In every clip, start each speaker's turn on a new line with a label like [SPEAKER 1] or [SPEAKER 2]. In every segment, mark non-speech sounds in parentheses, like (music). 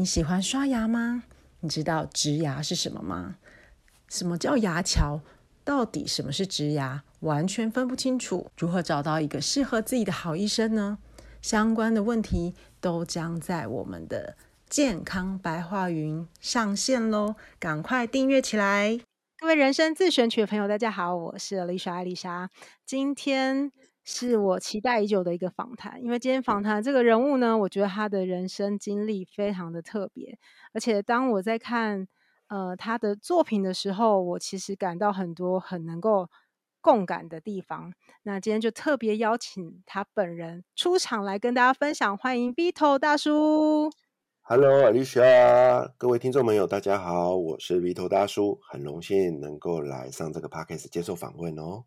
[SPEAKER 1] 你喜欢刷牙吗？你知道植牙是什么吗？什么叫牙桥？到底什么是植牙？完全分不清楚。如何找到一个适合自己的好医生呢？相关的问题都将在我们的健康白话云上线喽！赶快订阅起来！各位人生自选曲的朋友，大家好，我是 Alicia 艾丽莎。今天是我期待已久的一个访谈，因为今天访谈这个人物呢，我觉得他的人生经历非常的特别，而且当我在看。呃，他的作品的时候，我其实感到很多很能够共感的地方。那今天就特别邀请他本人出场来跟大家分享，欢迎 Vito 大叔。
[SPEAKER 2] Hello，Alicia，各位听众朋友，大家好，我是 Vito 大叔，很荣幸能够来上这个 Podcast 接受访问哦。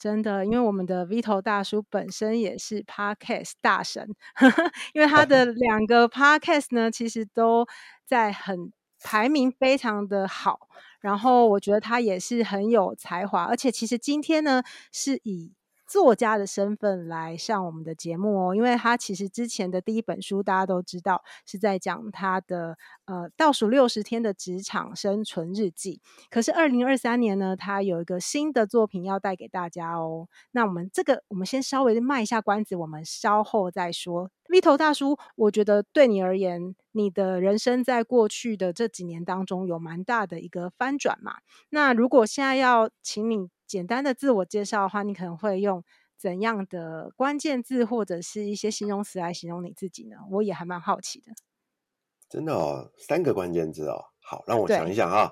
[SPEAKER 1] 真的，因为我们的 Vito 大叔本身也是 Podcast 大神，呵 (laughs) 呵因为他的两个 Podcast 呢，其实都在很。排名非常的好，然后我觉得他也是很有才华，而且其实今天呢是以作家的身份来上我们的节目哦，因为他其实之前的第一本书大家都知道是在讲他的呃倒数六十天的职场生存日记。可是二零二三年呢，他有一个新的作品要带给大家哦。那我们这个我们先稍微卖一下关子，我们稍后再说。V 头大叔，我觉得对你而言，你的人生在过去的这几年当中有蛮大的一个翻转嘛。那如果现在要请你。简单的自我介绍的话，你可能会用怎样的关键字或者是一些形容词来形容你自己呢？我也还蛮好奇的。
[SPEAKER 2] 真的哦，三个关键字哦。好，让我想一想啊。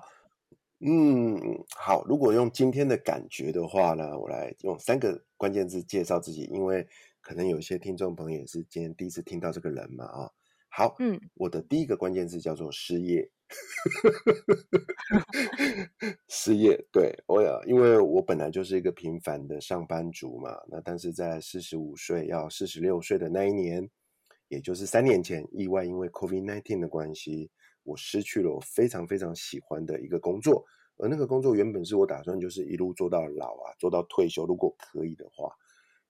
[SPEAKER 2] 嗯，好。如果用今天的感觉的话呢，我来用三个关键字介绍自己，因为可能有些听众朋友也是今天第一次听到这个人嘛啊。好，嗯，我的第一个关键字叫做失业。(laughs) 失业，对，我呀，因为我本来就是一个平凡的上班族嘛，那但是在四十五岁要四十六岁的那一年，也就是三年前，意外因为 COVID nineteen 的关系，我失去了我非常非常喜欢的一个工作，而那个工作原本是我打算就是一路做到老啊，做到退休，如果可以的话，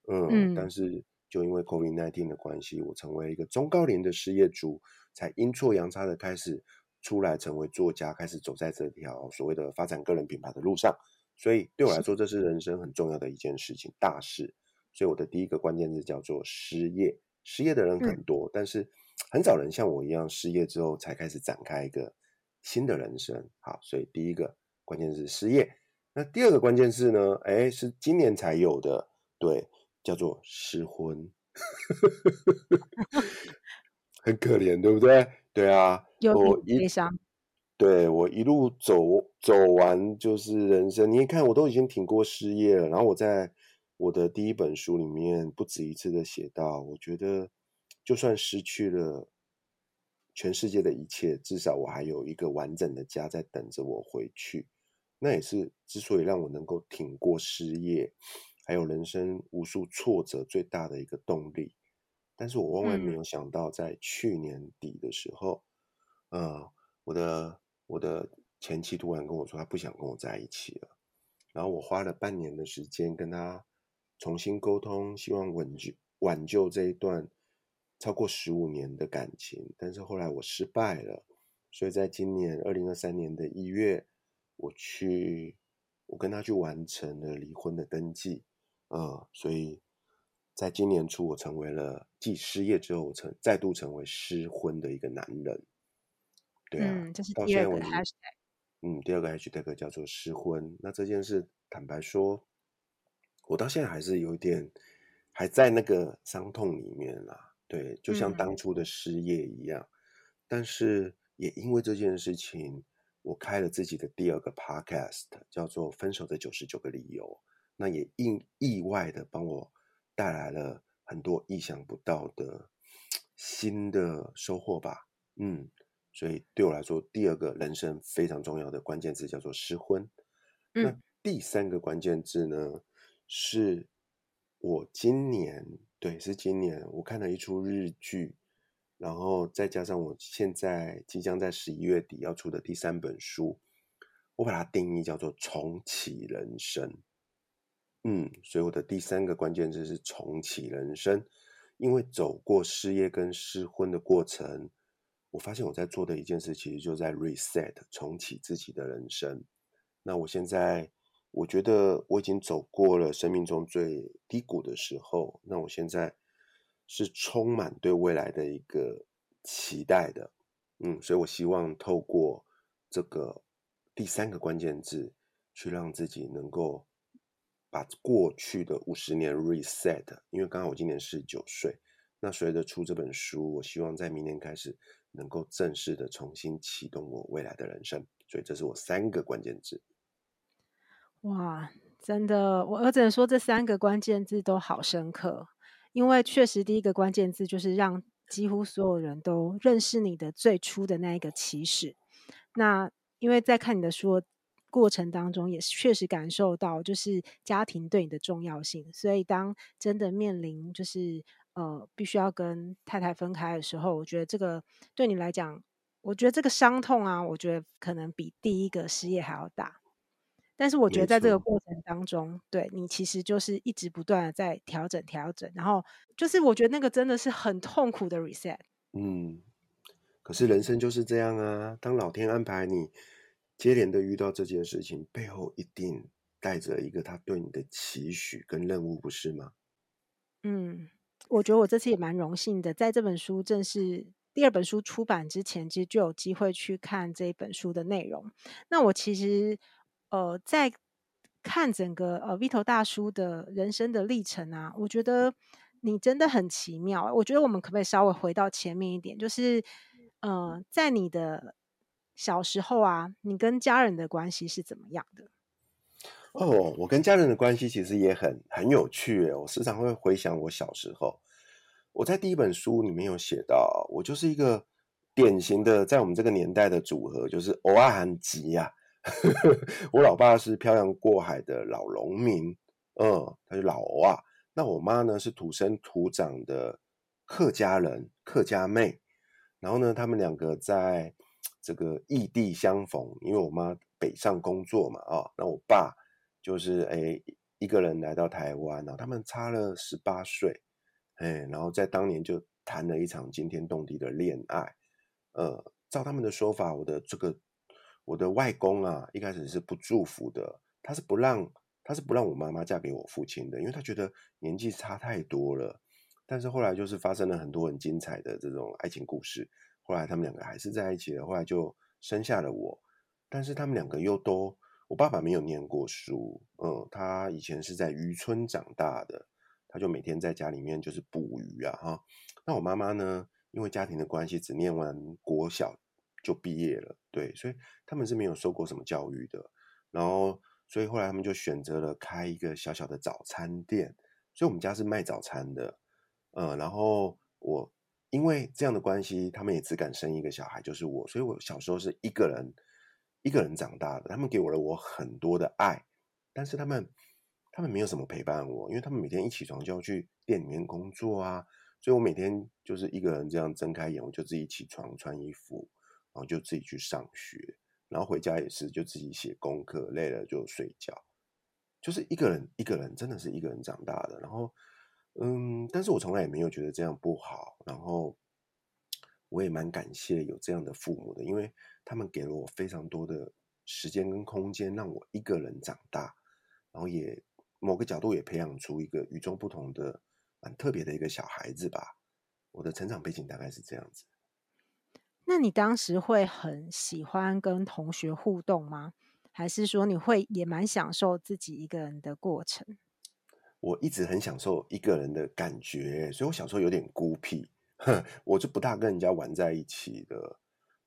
[SPEAKER 2] 嗯，嗯但是就因为 COVID nineteen 的关系，我成为一个中高龄的失业族，才阴错阳差的开始。出来成为作家，开始走在这条所谓的发展个人品牌的路上，所以对我来说，这是人生很重要的一件事情，大事。所以我的第一个关键字叫做失业。失业的人很多，嗯，但是很少人像我一样失业之后才开始展开一个新的人生。好，所以第一个关键字是失业。那第二个关键字呢？哎，是今年才有的，对，叫做失婚，(laughs) 很可怜，对不对？对啊，我一对我一路走走完就是人生。你看，我都已经挺过失业了。然后我在我的第一本书里面不止一次的写到，我觉得就算失去了全世界的一切，至少我还有一个完整的家在等着我回去。那也是之所以让我能够挺过失业，还有人生无数挫折最大的一个动力。但是我万万没有想到，在去年底的时候，嗯，呃，我的我的前妻突然跟我说，她不想跟我在一起了。然后我花了半年的时间跟她重新沟通，希望挽救挽救这一段超过十五年的感情。但是后来我失败了，所以在今年二零二三年的一月，我去我跟她去完成了离婚的登记，呃，所以。在今年初，我成为了继失业之后，成再度成为失婚的一个男人。对啊，
[SPEAKER 1] 嗯，这是第二个 hashtag。
[SPEAKER 2] 嗯，第二个 hashtag 叫做失婚。那这件事，坦白说，我到现在还是有一点还在那个伤痛里面啦。对，就像当初的失业一样。嗯。但是也因为这件事情，我开了自己的第二个 podcast，叫做《分手的九十九个理由》。那也意意外的帮我。带来了很多意想不到的 (tsk) 新的收获吧，嗯，所以对我来说，第二个人生非常重要的关键字叫做失婚。嗯，那第三个关键字呢，是我今年，对，是今年我看了一出日剧，然后再加上我现在即将在十一月底要出的第三本书，我把它定义叫做重启人生。嗯，所以我的第三个关键字是重启人生，因为走过失业跟失婚的过程，我发现我在做的一件事，其实就在 reset 重启自己的人生。那我现在，我觉得我已经走过了生命中最低谷的时候。那我现在是充满对未来的一个期待的，嗯，所以我希望透过这个第三个关键字，去让自己能够把过去的五十年 reset。因为刚刚我今年四十九岁，那随着出这本书，我希望在明年开始。能够正式的重新启动我未来的人生，所以这是我三个关键字。
[SPEAKER 1] 哇，真的，我只能说这三个关键字都好深刻，因为确实第一个关键字就是让几乎所有人都认识你的最初的那一个起始。那因为在看你的书过程当中，也确实感受到就是家庭对你的重要性，所以当真的面临就是。呃，必须要跟太太分开的时候，我觉得这个对你来讲，我觉得这个伤痛啊，我觉得可能比第一个失业还要大。但是我觉得在这个过程当中，对你其实就是一直不断的在调整调整，然后就是我觉得那个真的是很痛苦的 reset。
[SPEAKER 2] 嗯，可是人生就是这样啊，当老天安排你接连的遇到这件事情，背后一定带着一个他对你的期许跟任务，不是吗？
[SPEAKER 1] 嗯。我觉得我这次也蛮荣幸的，在这本书正式第二本书出版之前，其实就有机会去看这本书的内容。那我其实呃在看整个呃 Vito 大叔的人生的历程啊，我觉得你真的很奇妙。我觉得我们可不可以稍微回到前面一点，就是呃在你的小时候啊，你跟家人的关系是怎么样的？
[SPEAKER 2] 哦，我跟家人的关系其实也很很有趣。我时常会回想我小时候，我在第一本书里面有写到，我就是一个典型的在我们这个年代的组合，就是欧阿罕吉呀。(laughs) 我老爸是漂洋过海的老农民，嗯，他是老欧啊。那我妈呢是土生土长的客家人，客家妹。然后呢，他们两个在这个异地相逢，因为我妈北上工作嘛，啊，那我爸。就是哎，一个人来到台湾，然后他们差了十八岁，哎，然后在当年就谈了一场惊天动地的恋爱。呃，照他们的说法，我的这个我的外公啊，一开始是不祝福的，他是不让他是不让我妈妈嫁给我父亲的，因为他觉得年纪差太多了。但是后来就是发生了很多很精彩的这种爱情故事，后来他们两个还是在一起了，后来就生下了我。但是他们两个又都。我爸爸没有念过书，嗯，他以前是在渔村长大的，他就每天在家里面就是捕鱼啊，哈。那我妈妈呢，因为家庭的关系，只念完国小就毕业了，对，所以他们是没有受过什么教育的。然后，所以后来他们就选择了开一个小小的早餐店，所以我们家是卖早餐的，嗯，然后我因为这样的关系，他们也只敢生一个小孩，就是我，所以我小时候是一个人。一个人长大的，他们给我了我很多的爱，但是他们他们没有什么陪伴我，因为他们每天一起床就要去店里面工作啊，所以我每天就是一个人这样睁开眼，我就自己起床穿衣服，然后就自己去上学，然后回家也是就自己写功课，累了就睡觉，就是一个人一个人真的是一个人长大的，然后嗯，但是我从来也没有觉得这样不好，然后。我也蛮感谢有这样的父母的，因为他们给了我非常多的时间跟空间，让我一个人长大，然后也某个角度也培养出一个与众不同的、蛮特别的一个小孩子吧。我的成长背景大概是这样子。
[SPEAKER 1] 那你当时会很喜欢跟同学互动吗？还是说你会也蛮享受自己一个人的过程？
[SPEAKER 2] 我一直很享受一个人的感觉，所以我小时候有点孤僻。哼，(laughs) 我就不大跟人家玩在一起的。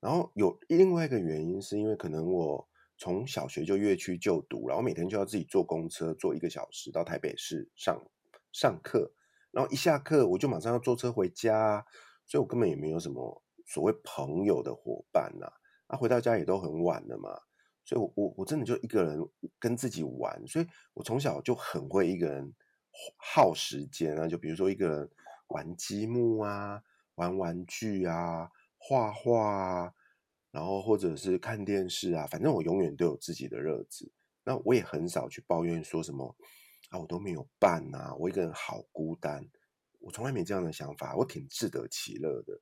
[SPEAKER 2] 然后有另外一个原因，是因为可能我从小学就越区就读，然后每天就要自己坐公车坐一个小时到台北市上上课，然后一下课我就马上要坐车回家，所以我根本也没有什么所谓朋友的伙伴呐。啊，回到家也都很晚了嘛，所以我我我真的就一个人跟自己玩，所以我从小就很会一个人耗时间啊，就比如说一个人。玩积木啊，玩玩具啊，画画啊，然后或者是看电视啊，反正我永远都有自己的乐子。那我也很少去抱怨说什么啊，我都没有伴啊，我一个人好孤单。我从来没这样的想法，我挺自得其乐的。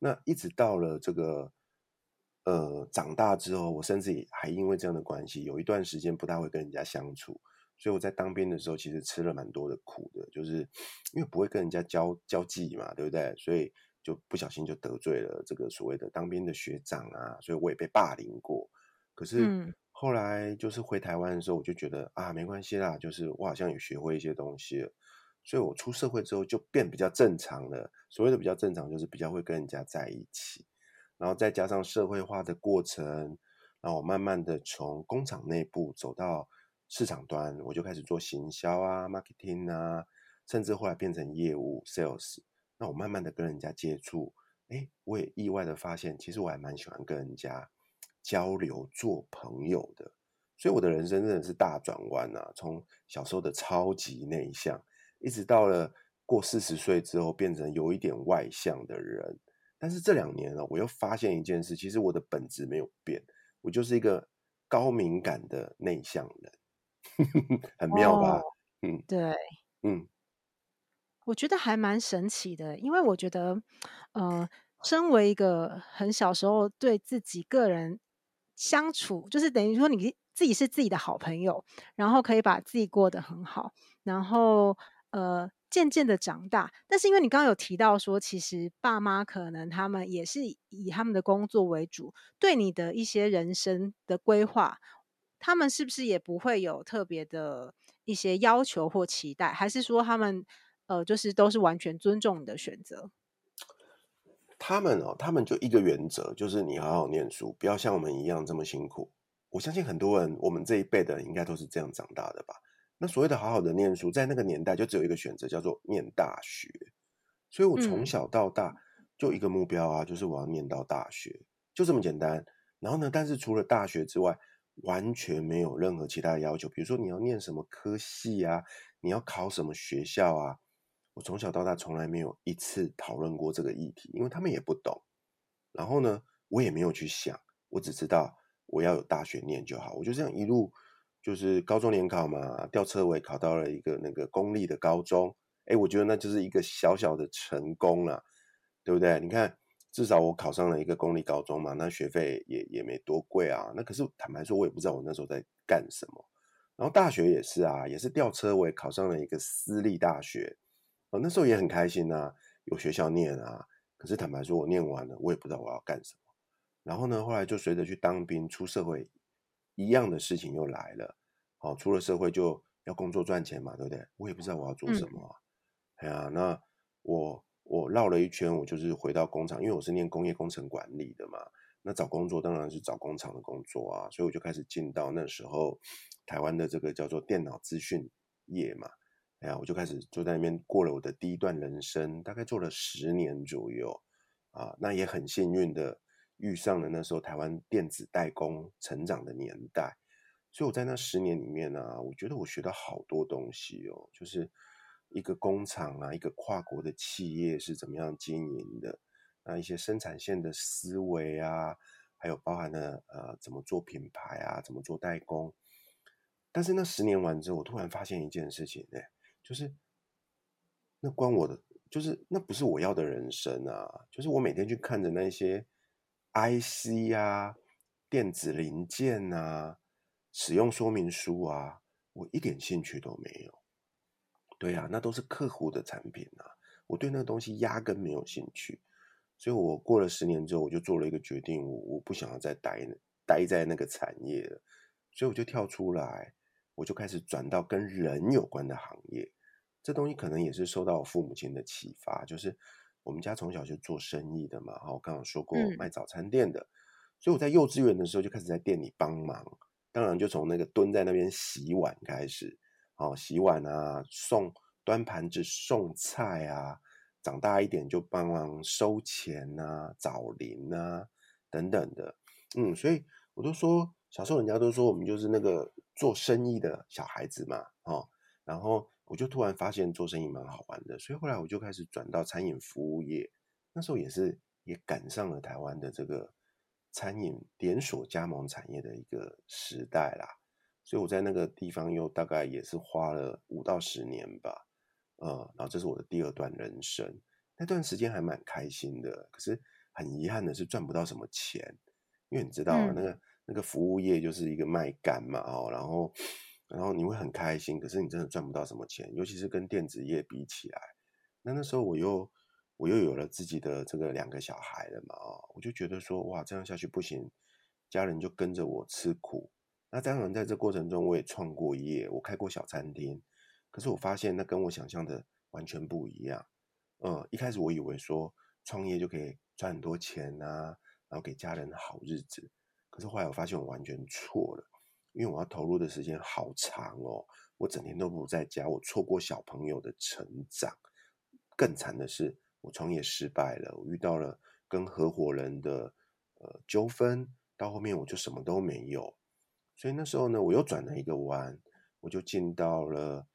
[SPEAKER 2] 那一直到了这个呃长大之后，我甚至也还因为这样的关系，有一段时间不大会跟人家相处。所以我在当兵的时候，其实吃了蛮多的苦的，就是因为不会跟人家交交际嘛，对不对？所以就不小心就得罪了这个所谓的当兵的学长啊，所以我也被霸凌过。可是后来就是回台湾的时候，我就觉得啊，没关系啦，就是我好像也学会一些东西了。所以我出社会之后就变比较正常了。所谓的比较正常，就是比较会跟人家在一起，然后再加上社会化的过程，然后我慢慢的从工厂内部走到。市场端，我就开始做行销啊，marketing 啊，甚至后来变成业务 sales。那我慢慢的跟人家接触，哎，我也意外的发现，其实我还蛮喜欢跟人家交流、做朋友的。所以我的人生真的是大转弯啊，从小时候的超级内向，一直到了过四十岁之后，变成有一点外向的人。但是这两年呢，我又发现一件事，其实我的本质没有变，我就是一个高敏感的内向人。(laughs) 很妙吧？哦、嗯，
[SPEAKER 1] 对，
[SPEAKER 2] 嗯，
[SPEAKER 1] 我觉得还蛮神奇的，因为我觉得，呃，身为一个很小时候对自己个人相处，就是等于说你自己是自己的好朋友，然后可以把自己过得很好，然后呃，渐渐的长大。但是因为你刚刚有提到说，其实爸妈可能他们也是以他们的工作为主，对你的一些人生的规划。他们是不是也不会有特别的一些要求或期待，还是说他们呃，就是都是完全尊重你的选择？
[SPEAKER 2] 他们哦，他们就一个原则，就是你好好念书，不要像我们一样这么辛苦。我相信很多人，我们这一辈的人应该都是这样长大的吧？那所谓的好好的念书，在那个年代就只有一个选择，叫做念大学。所以我从小到大就一个目标啊，就是我要念到大学，就这么简单。然后呢，但是除了大学之外，完全没有任何其他的要求，比如说你要念什么科系啊，你要考什么学校啊，我从小到大从来没有一次讨论过这个议题，因为他们也不懂。然后呢，我也没有去想，我只知道我要有大学念就好。我就这样一路就是高中联考嘛，吊车尾考到了一个那个公立的高中，哎，我觉得那就是一个小小的成功了，对不对？你看。至少我考上了一个公立高中嘛，那学费也也没多贵啊。那可是坦白说，我也不知道我那时候在干什么。然后大学也是啊，也是吊车尾考上了一个私立大学，哦，那时候也很开心啊，有学校念啊。可是坦白说，我念完了，我也不知道我要干什么。然后呢，后来就随着去当兵，出社会，一样的事情又来了。好，出了社会就要工作赚钱嘛，对不对？我也不知道我要做什么啊。哎呀，那我。我绕了一圈，我就是回到工厂，因为我是念工业工程管理的嘛。那找工作当然是找工厂的工作啊，所以我就开始进到那时候台湾的这个叫做电脑资讯业嘛。哎呀，我就开始就在那边过了我的第一段人生，大概做了十年左右啊。那也很幸运的遇上了那时候台湾电子代工成长的年代，所以我在那十年里面呢、我觉得我学到好多东西哦，就是。一个工厂啊，一个跨国的企业是怎么样经营的？那一些生产线的思维啊，还有包含了呃怎么做品牌啊，怎么做代工。但是那十年完之后，我突然发现一件事情，哎，就是那关我的，就是那不是我要的人生啊！就是我每天去看着那些 IC 啊、电子零件啊、使用说明书啊，我一点兴趣都没有。对啊，那都是客户的产品啊，我对那个东西压根没有兴趣，所以我过了十年之后，我就做了一个决定，我我不想要再待待在那个产业了，所以我就跳出来，我就开始转到跟人有关的行业。这东西可能也是受到我父母亲的启发，就是我们家从小就做生意的嘛，哈我刚刚说过卖早餐店的，所以我在幼稚园的时候就开始在店里帮忙，当然就从那个蹲在那边洗碗开始。哦，洗碗啊，送端盘子、送菜啊，长大一点就帮忙收钱啊、找零啊等等的。嗯，所以我都说，小时候人家都说我们就是那个做生意的小孩子嘛。哦，然后我就突然发现做生意蛮好玩的，所以后来我就开始转到餐饮服务业。那时候也是也赶上了台湾的这个餐饮连锁加盟产业的一个时代啦。所以我在那个地方又大概也是花了五到十年吧，呃，然后这是我的第二段人生，那段时间还蛮开心的，可是很遗憾的是赚不到什么钱，因为你知道啊，嗯、那个那个服务业就是一个卖干嘛，哦，然后然后你会很开心，可是你真的赚不到什么钱，尤其是跟电子业比起来。那那时候我又我又有了自己的这个两个小孩了嘛，哦，我就觉得说哇，这样下去不行，家人就跟着我吃苦。那当然在这过程中我也创过业，我开过小餐厅，可是我发现那跟我想象的完全不一样。嗯，一开始我以为说创业就可以赚很多钱啊，然后给家人好日子。可是后来我发现我完全错了，因为我要投入的时间好长哦，我整天都不在家，我错过小朋友的成长。更惨的是，我创业失败了，我遇到了跟合伙人的呃纠纷，到后面我就什么都没有。所以那时候呢，我又转了一个弯，我就进到了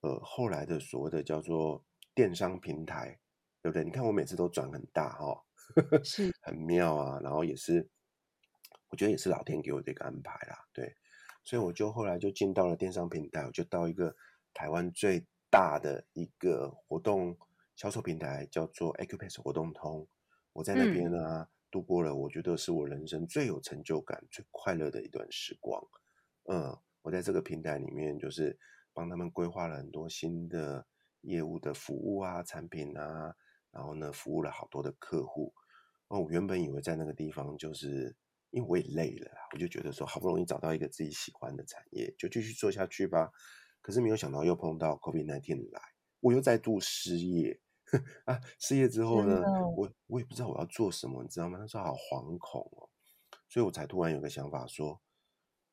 [SPEAKER 2] 呃后来的所谓的叫做电商平台，对不对？你看我每次都转很大哈、哦，是很妙啊。然后也是，我觉得也是老天给我的一个安排啦，对。所以我就后来就进到了电商平台，我就到一个台湾最大的一个活动销售平台，叫做 Accupass 活动通。我在那边呢。嗯度过了我觉得是我人生最有成就感、最快乐的一段时光。嗯，我在这个平台里面就是帮他们规划了很多新的业务的服务啊、产品啊，然后呢，服务了好多的客户。哦，我原本以为在那个地方就是因为我也累了，我就觉得说好不容易找到一个自己喜欢的产业，就继续做下去吧。可是没有想到又碰到 COVID-19 来，我又再度失业。(laughs) 啊！失业之后呢，我我也不知道我要做什么，你知道吗？那时候好惶恐哦，所以我才突然有个想法说，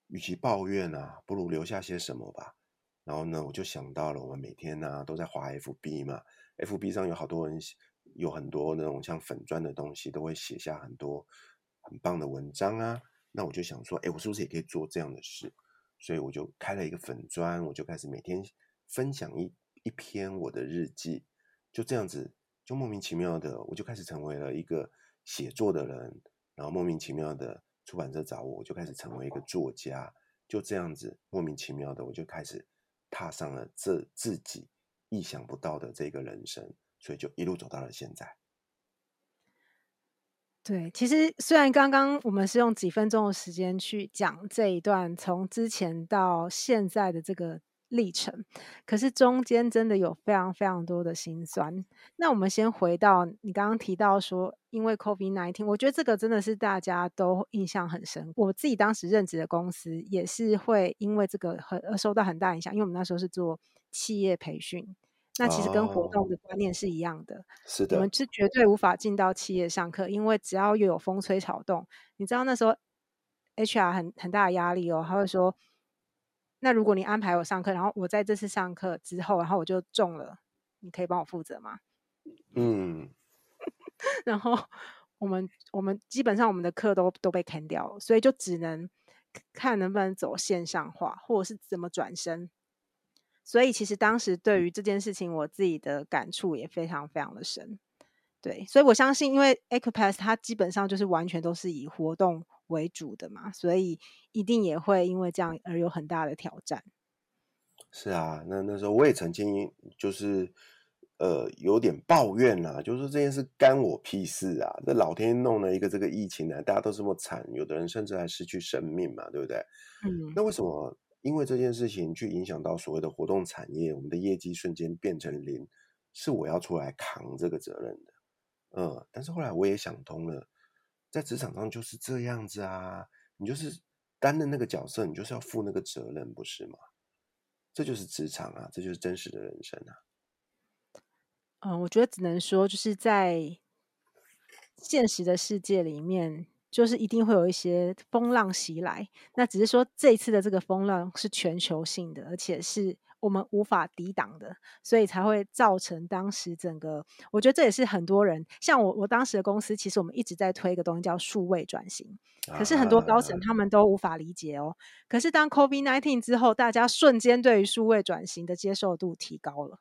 [SPEAKER 2] 与其抱怨啊，不如留下些什么吧。然后呢，我就想到了，我们每天呢、啊、都在滑 FB 嘛，FB 上有好多人，有很多那种像粉砖的东西，都会写下很多很棒的文章啊。那我就想说，哎，我是不是也可以做这样的事？所以我就开了一个粉专，我就开始每天分享一一篇我的日记。就这样子，就莫名其妙的，我就开始成为了一个写作的人，然后莫名其妙的出版社找我，我就开始成为一个作家。就这样子，莫名其妙的，我就开始踏上了这自己意想不到的这个人生，所以就一路走到了现在。
[SPEAKER 1] 对，其实虽然刚刚我们是用几分钟的时间去讲这一段从之前到现在的这个。历程，可是中间真的有非常非常多的辛酸。那我们先回到你刚刚提到说，因为 COVID nineteen，我觉得这个真的是大家都印象很深。我自己当时任职的公司也是会因为这个很受到很大影响，因为我们那时候是做企业培训，那其实跟活动的观念是一样的。
[SPEAKER 2] 是的，
[SPEAKER 1] 我们是绝对无法进到企业上课，因为只要又有风吹草动，你知道那时候 HR 很很大的压力哦，他会说。那如果你安排我上课，然后我在这次上课之后，然后我就中了，你可以帮我负责吗？
[SPEAKER 2] 嗯，(laughs)
[SPEAKER 1] 然后我们我们基本上我们的课都都被 cancel 掉了，所以就只能看能不能走线上化，或者是怎么转身。所以其实当时对于这件事情，我自己的感触也非常非常的深。对，所以我相信，因为 Accupass 它基本上就是完全都是以活动。为主的嘛，所以一定也会因为这样而有很大的挑战。
[SPEAKER 2] 是啊，那那时候我也曾经就是呃有点抱怨啦，就是说这件事干我屁事啊！这老天弄了一个这个疫情呢，大家都这么惨，有的人甚至还失去生命嘛，对不对？嗯。那为什么因为这件事情去影响到所谓的活动产业，我们的业绩瞬间变成零，是我要出来扛这个责任的。嗯，但是后来我也想通了。在职场上就是这样子啊，你就是担任那个角色，你就是要负那个责任，不是吗？这就是职场啊，这就是真实的人生啊。
[SPEAKER 1] 嗯，我觉得只能说，就是在现实的世界里面，就是一定会有一些风浪袭来。那只是说，这一次的这个风浪是全球性的，而且是。我们无法抵挡的，所以才会造成当时整个。我觉得这也是很多人，像我，我当时的公司，其实我们一直在推一个东西叫数位转型，可是很多高层他们都无法理解哦。可是当 COVID-19 之后，大家瞬间对于数位转型的接受度提高了。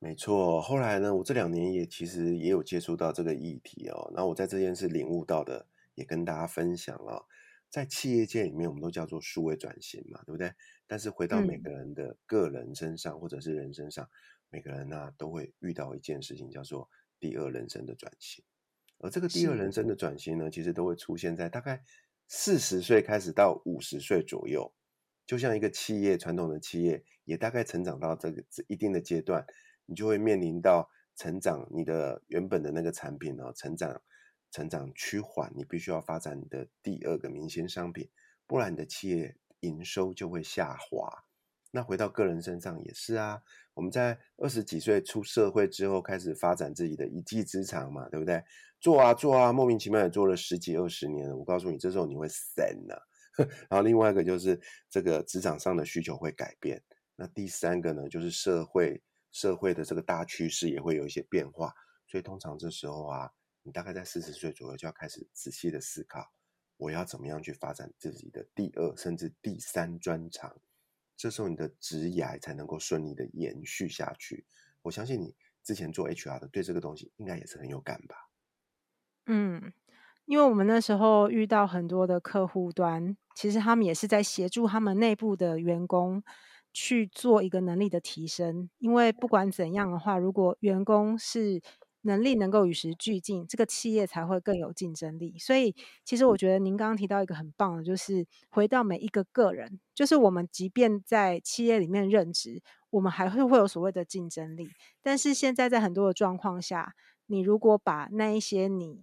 [SPEAKER 2] 没错，后来呢，我这两年也其实也有接触到这个议题哦。那我在这件事领悟到的，也跟大家分享了。在企业界里面，我们都叫做数位转型嘛，对不对？但是回到每个人的个人身上，嗯、或者是人身上，每个人呢、啊、都会遇到一件事情，叫做第二人生的转型。而这个第二人生的转型呢，其实都会出现在大概四十岁开始到五十岁左右。就像一个企业，传统的企业也大概成长到这个一定的阶段，你就会面临到成长，你的原本的那个产品呢，成长成长趋缓，你必须要发展你的第二个明星商品，不然你的企业营收就会下滑。那回到个人身上也是啊，我们在二十几岁出社会之后，开始发展自己的一技之长嘛，对不对？做啊做啊，莫名其妙也做了十几二十年了。我告诉你，这时候你会散了。(laughs) 然后另外一个就是这个职场上的需求会改变，那第三个呢，就是社会社会的这个大趋势也会有一些变化，所以通常这时候啊，你大概在四十岁左右就要开始仔细的思考，我要怎么样去发展自己的第二甚至第三专长，这时候你的职涯才能够顺利的延续下去。我相信你之前做 HR 的，对这个东西应该也是很有感吧？
[SPEAKER 1] 嗯。因为我们那时候遇到很多的客户端，其实他们也是在协助他们内部的员工去做一个能力的提升。因为不管怎样的话，如果员工是能力能够与时俱进，这个企业才会更有竞争力。所以，其实我觉得您刚刚提到一个很棒的，就是回到每一个个人，就是我们即便在企业里面任职，我们还会会有所谓的竞争力。但是现在在很多的状况下，你如果把那一些你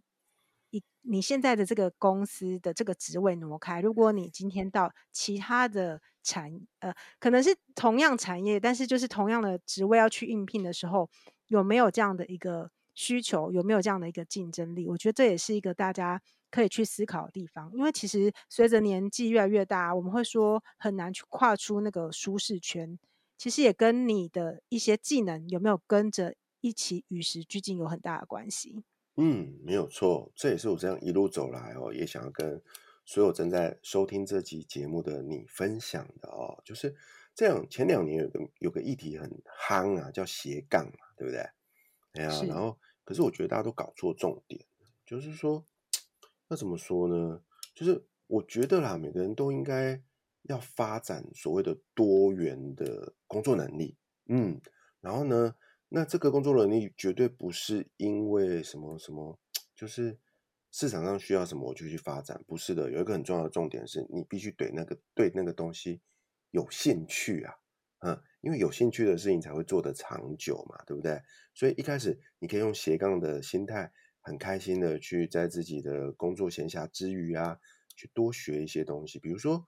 [SPEAKER 1] 一你现在的这个公司的这个职位挪开，如果你今天到其他的产，呃，可能是同样产业，但是就是同样的职位要去应聘的时候，有没有这样的一个需求？有没有这样的一个竞争力？我觉得这也是一个大家可以去思考的地方。因为其实随着年纪越来越大，我们会说很难去跨出那个舒适圈。其实也跟你的一些技能有没有跟着一起与时俱进有很大的关系。
[SPEAKER 2] 嗯，没有错，这也是我这样一路走来哦，也想要跟所有正在收听这集节目的你分享的哦，就是这样。前两年有个有个议题很夯啊，叫斜杠嘛，对不对？哎呀，然后可是我觉得大家都搞错重点，就是说，那怎么说呢？就是我觉得啦，每个人都应该要发展所谓的多元的工作能力，嗯，然后呢，那这个工作能力绝对不是因为什么什么，就是市场上需要什么我就去发展，不是的。有一个很重要的重点是你必须对那个对那个东西有兴趣啊，嗯，因为有兴趣的事情才会做得长久嘛，对不对？所以一开始你可以用斜杠的心态，很开心的去在自己的工作闲暇之余啊，去多学一些东西。比如说，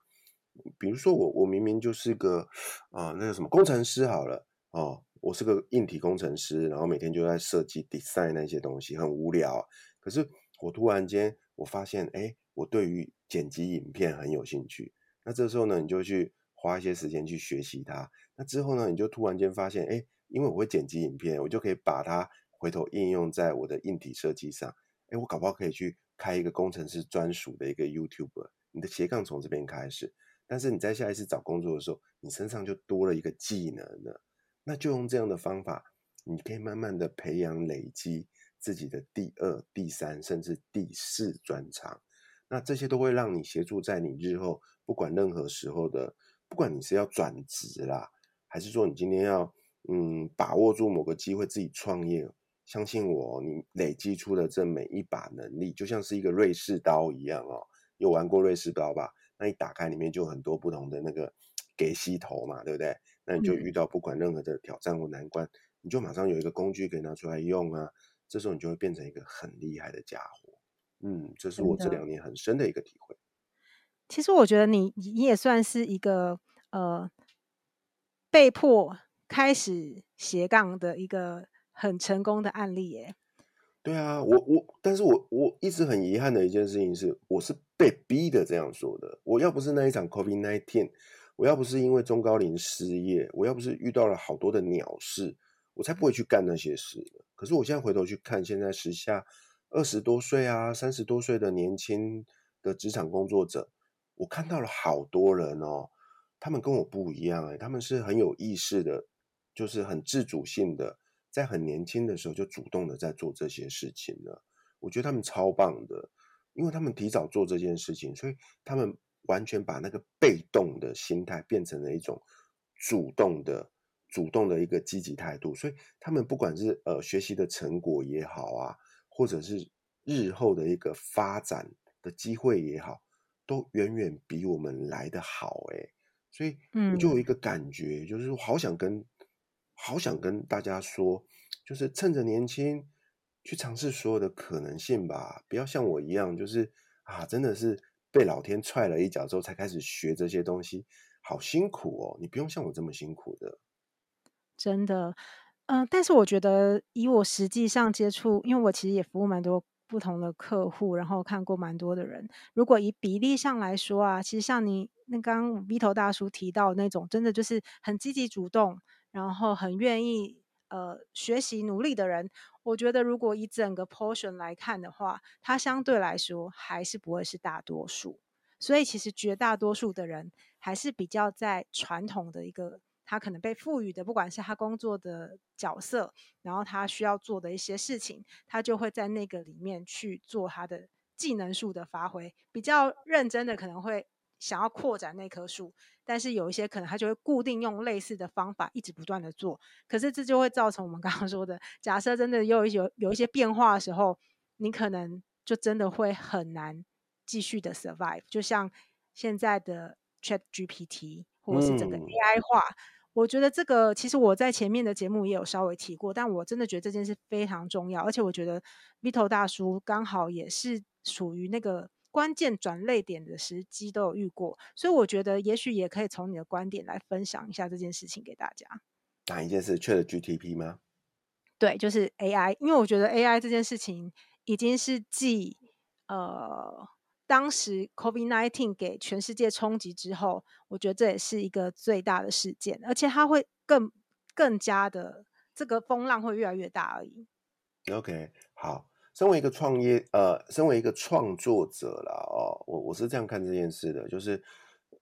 [SPEAKER 2] 比如说我我明明就是个啊那个什么工程师好了哦。我是个硬体工程师，然后每天就在设计、design 那些东西，很无聊。可是我突然间，我发现，哎，我对于剪辑影片很有兴趣。那这时候呢，你就去花一些时间去学习它。那之后呢，你就突然间发现，哎，因为我会剪辑影片，我就可以把它回头应用在我的硬体设计上。哎，我搞不好可以去开一个工程师专属的一个 YouTube。你的斜杠从这边开始，但是你在下一次找工作的时候，你身上就多了一个技能了。那就用这样的方法，你可以慢慢的培养、累积自己的第二、第三，甚至第四专长。那这些都会让你协助在你日后不管任何时候的，不管你是要转职啦，还是说你今天要嗯把握住某个机会自己创业，相信我，你累积出的这每一把能力，就像是一个瑞士刀一样哦。有玩过瑞士刀吧？那一打开里面就有很多不同的那个给吸头嘛，对不对？那你就遇到不管任何的挑战或难关，嗯，你就马上有一个工具可以拿出来用啊，这时候你就会变成一个很厉害的家伙。嗯，这是我这两年很深的一个体会。
[SPEAKER 1] 其实我觉得你你也算是一个呃被迫开始斜杠的一个很成功的案例耶。
[SPEAKER 2] 对啊，我我，但是我我一直很遗憾的一件事情是，我是被逼的这样说的。我要不是那一场 COVID nineteen，。我要不是因为中高龄失业，我要不是遇到了好多的鸟事，我才不会去干那些事。可是我现在回头去看，现在时下二十多岁啊、三十多岁的年轻的职场工作者，我看到了好多人哦，他们跟我不一样哎，他们是很有意识的，就是很自主性的，在很年轻的时候就主动的在做这些事情了。我觉得他们超棒的，因为他们提早做这件事情，所以他们。完全把那个被动的心态变成了一种主动的、主动的一个积极态度，所以他们不管是呃学习的成果也好啊，或者是日后的一个发展的机会也好，都远远比我们来的好诶。所以我就有一个感觉，嗯、就是好想跟好想跟大家说，就是趁着年轻去尝试所有的可能性吧，不要像我一样，就是啊，真的是被老天踹了一脚之后才开始学这些东西，好辛苦哦。你不用像我这么辛苦的，
[SPEAKER 1] 真的。嗯、呃，但是我觉得以我实际上接触，因为我其实也服务蛮多不同的客户，然后看过蛮多的人。如果以比例上来说啊，其实像你那刚刚 V 头大叔提到那种，真的就是很积极主动，然后很愿意呃学习努力的人，我觉得如果以整个 portion 来看的话，它相对来说还是不会是大多数。所以其实绝大多数的人还是比较在传统的一个。他可能被赋予的，不管是他工作的角色，然后他需要做的一些事情，他就会在那个里面去做他的技能树的发挥。比较认真的可能会想要扩展那棵树，但是有一些可能他就会固定用类似的方法，一直不断的做。可是这就会造成我们刚刚说的，假设真的又有有一些变化的时候，你可能就真的会很难继续的 survive。就像现在的 ChatGPT 或者是整个 AI 化。嗯我觉得这个其实我在前面的节目也有稍微提过，但我真的觉得这件事非常重要，而且我觉得 Vito 大叔刚好也是属于那个关键转捩点的时机都有遇过，所以我觉得也许也可以从你的观点来分享一下这件事情给大家。
[SPEAKER 2] 哪一件事？ChatGPT 吗？
[SPEAKER 1] 对，就是 AI，因为我觉得 AI 这件事情已经是继呃。当时 COVID-19 给全世界冲击之后，我觉得这也是一个最大的事件，而且它会更更加的这个风浪会越来越大而已。
[SPEAKER 2] OK，好，身为一个创业呃，身为一个创作者啦，哦，我我是这样看这件事的，就是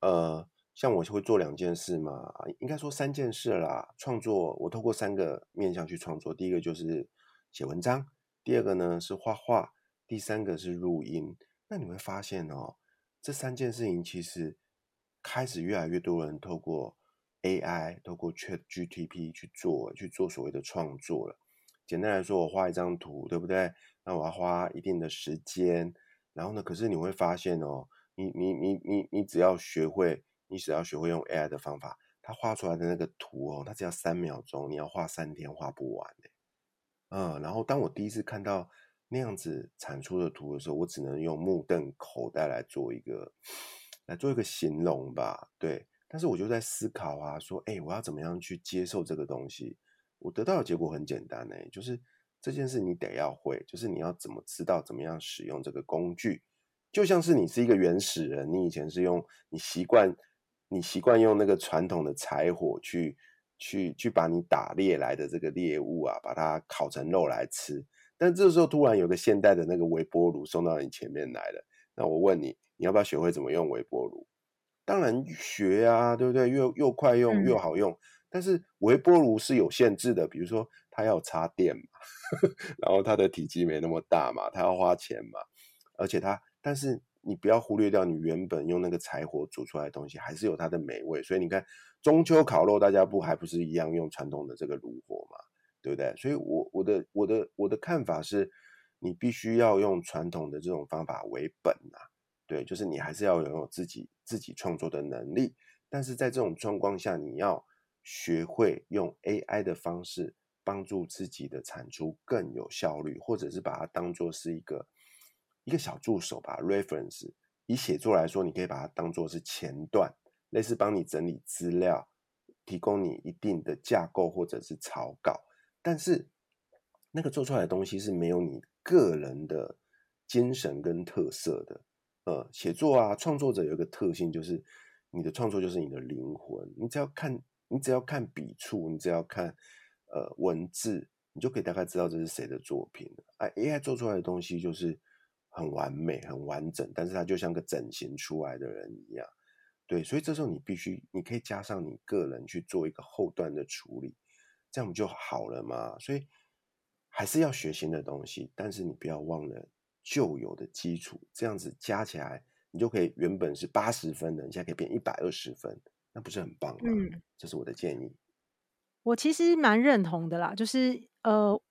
[SPEAKER 2] 呃，像我会做两件事嘛，应该说三件事啦。创作我透过三个面向去创作，第一个就是写文章，第二个呢是画画，第三个是录音。那你会发现哦，这三件事情其实开始越来越多人透过 AI、透过 ChatGTP 去做，去做所谓的创作了。简单来说，我画一张图，对不对？那我要花一定的时间，然后呢，可是你会发现哦，你你你你你只要学会，你只要学会用 AI 的方法，它画出来的那个图哦，它只要三秒钟，你要画三天画不完。嗯，然后当我第一次看到。那样子产出的图的时候，我只能用目瞪口呆来做一个来做一个形容吧。对，但是我就在思考啊，说，哎，我要怎么样去接受这个东西？我得到的结果很简单呢，就是这件事你得要会，就是你要怎么知道怎么样使用这个工具，就像是你是一个原始人，你以前是用你习惯你习惯用那个传统的柴火去去去把你打猎来的这个猎物啊，把它烤成肉来吃。但这时候突然有个现代的那个微波炉送到你前面来了，那我问你，你要不要学会怎么用微波炉？当然学啊，对不对？又又快用又好用。但是微波炉是有限制的，比如说它要插电嘛，(laughs) 然后它的体积没那么大嘛，它要花钱嘛，而且它，但是你不要忽略掉你原本用那个柴火煮出来的东西，还是有它的美味。所以你看中秋烤肉，大家不还不是一样用传统的这个炉火嘛？对不对？所以我，我的我的我的看法是，你必须要用传统的这种方法为本呐、啊。对，就是你还是要拥有自己自己创作的能力。但是在这种状况下，你要学会用 AI 的方式帮助自己的产出更有效率，或者是把它当做是一个一个小助手吧，reference。以写作来说，你可以把它当做是前段，类似帮你整理资料，提供你一定的架构或者是草稿。但是，那个做出来的东西是没有你个人的精神跟特色的。呃，写作啊，创作者有一个特性，就是你的创作就是你的灵魂。你只要看，你只要看笔触，你只要看呃文字，你就可以大概知道这是谁的作品。哎，AI 做出来的东西就是很完美、很完整，但是它就像个整形出来的人一样。对，所以这时候你必须，你可以加上你个人去做一个后端的处理。这样不就好了嘛？所以还是要学新的东西，但是你不要忘了旧有的基础。这样子加起来，你就可以原本是八十分的，你现在可以变一百二十分，那不是很棒吗？嗯，这是我的建议。
[SPEAKER 1] 我其实蛮认同的啦，就是呃，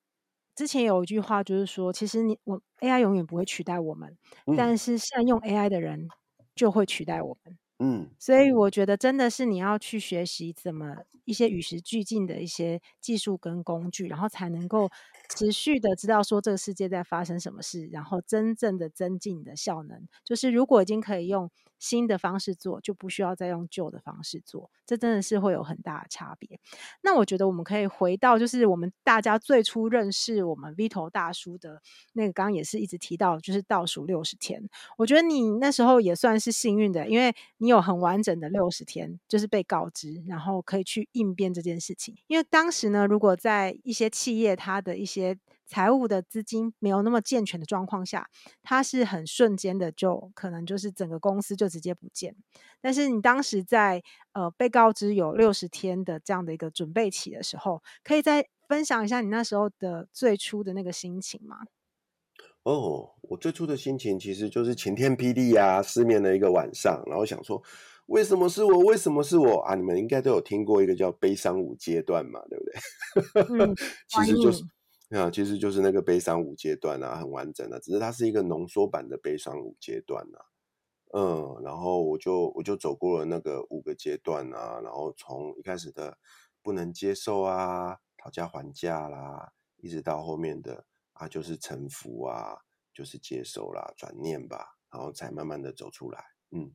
[SPEAKER 1] 之前有一句话就是说，其实你我 AI 永远不会取代我们，
[SPEAKER 2] 嗯、
[SPEAKER 1] 但是善用 AI 的人就会取代我们。
[SPEAKER 2] 嗯，
[SPEAKER 1] 所以我觉得真的是你要去学习怎么一些与时俱进的一些技术跟工具，然后才能够持续的知道说这个世界在发生什么事，然后真正的增进你的效能。就是如果已经可以用新的方式做，就不需要再用旧的方式做，这真的是会有很大的差别。那我觉得我们可以回到，就是我们大家最初认识我们 Vito 大叔的那个，刚刚也是一直提到，就是倒数六十天。我觉得你那时候也算是幸运的，因为你有很完整的六十天，就是被告知，然后可以去应变这件事情。因为当时呢，如果在一些企业，它的一些财务的资金没有那么健全的状况下，它是很瞬间的，就可能就是整个公司就直接不见。但是你当时在呃被告知有六十天的这样的一个准备期的时候，可以再分享一下你那时候的最初的那个心情吗？
[SPEAKER 2] 哦，我最初的心情其实就是晴天霹雳啊，失眠的一个晚上，然后想说，为什么是我？为什么是我啊？你们应该都有听过一个叫悲伤五阶段嘛，对不对？嗯、(laughs) 其实就是。啊，其实就是那个悲伤五阶段啊，很完整的，只是它是一个浓缩版的悲伤五阶段、啊。嗯，然后我就我就走过了那个五个阶段啊，然后从一开始的不能接受啊，讨价还价啦，一直到后面的啊，就是臣服啊，就是接受啦，转念吧，然后才慢慢的走出来。嗯，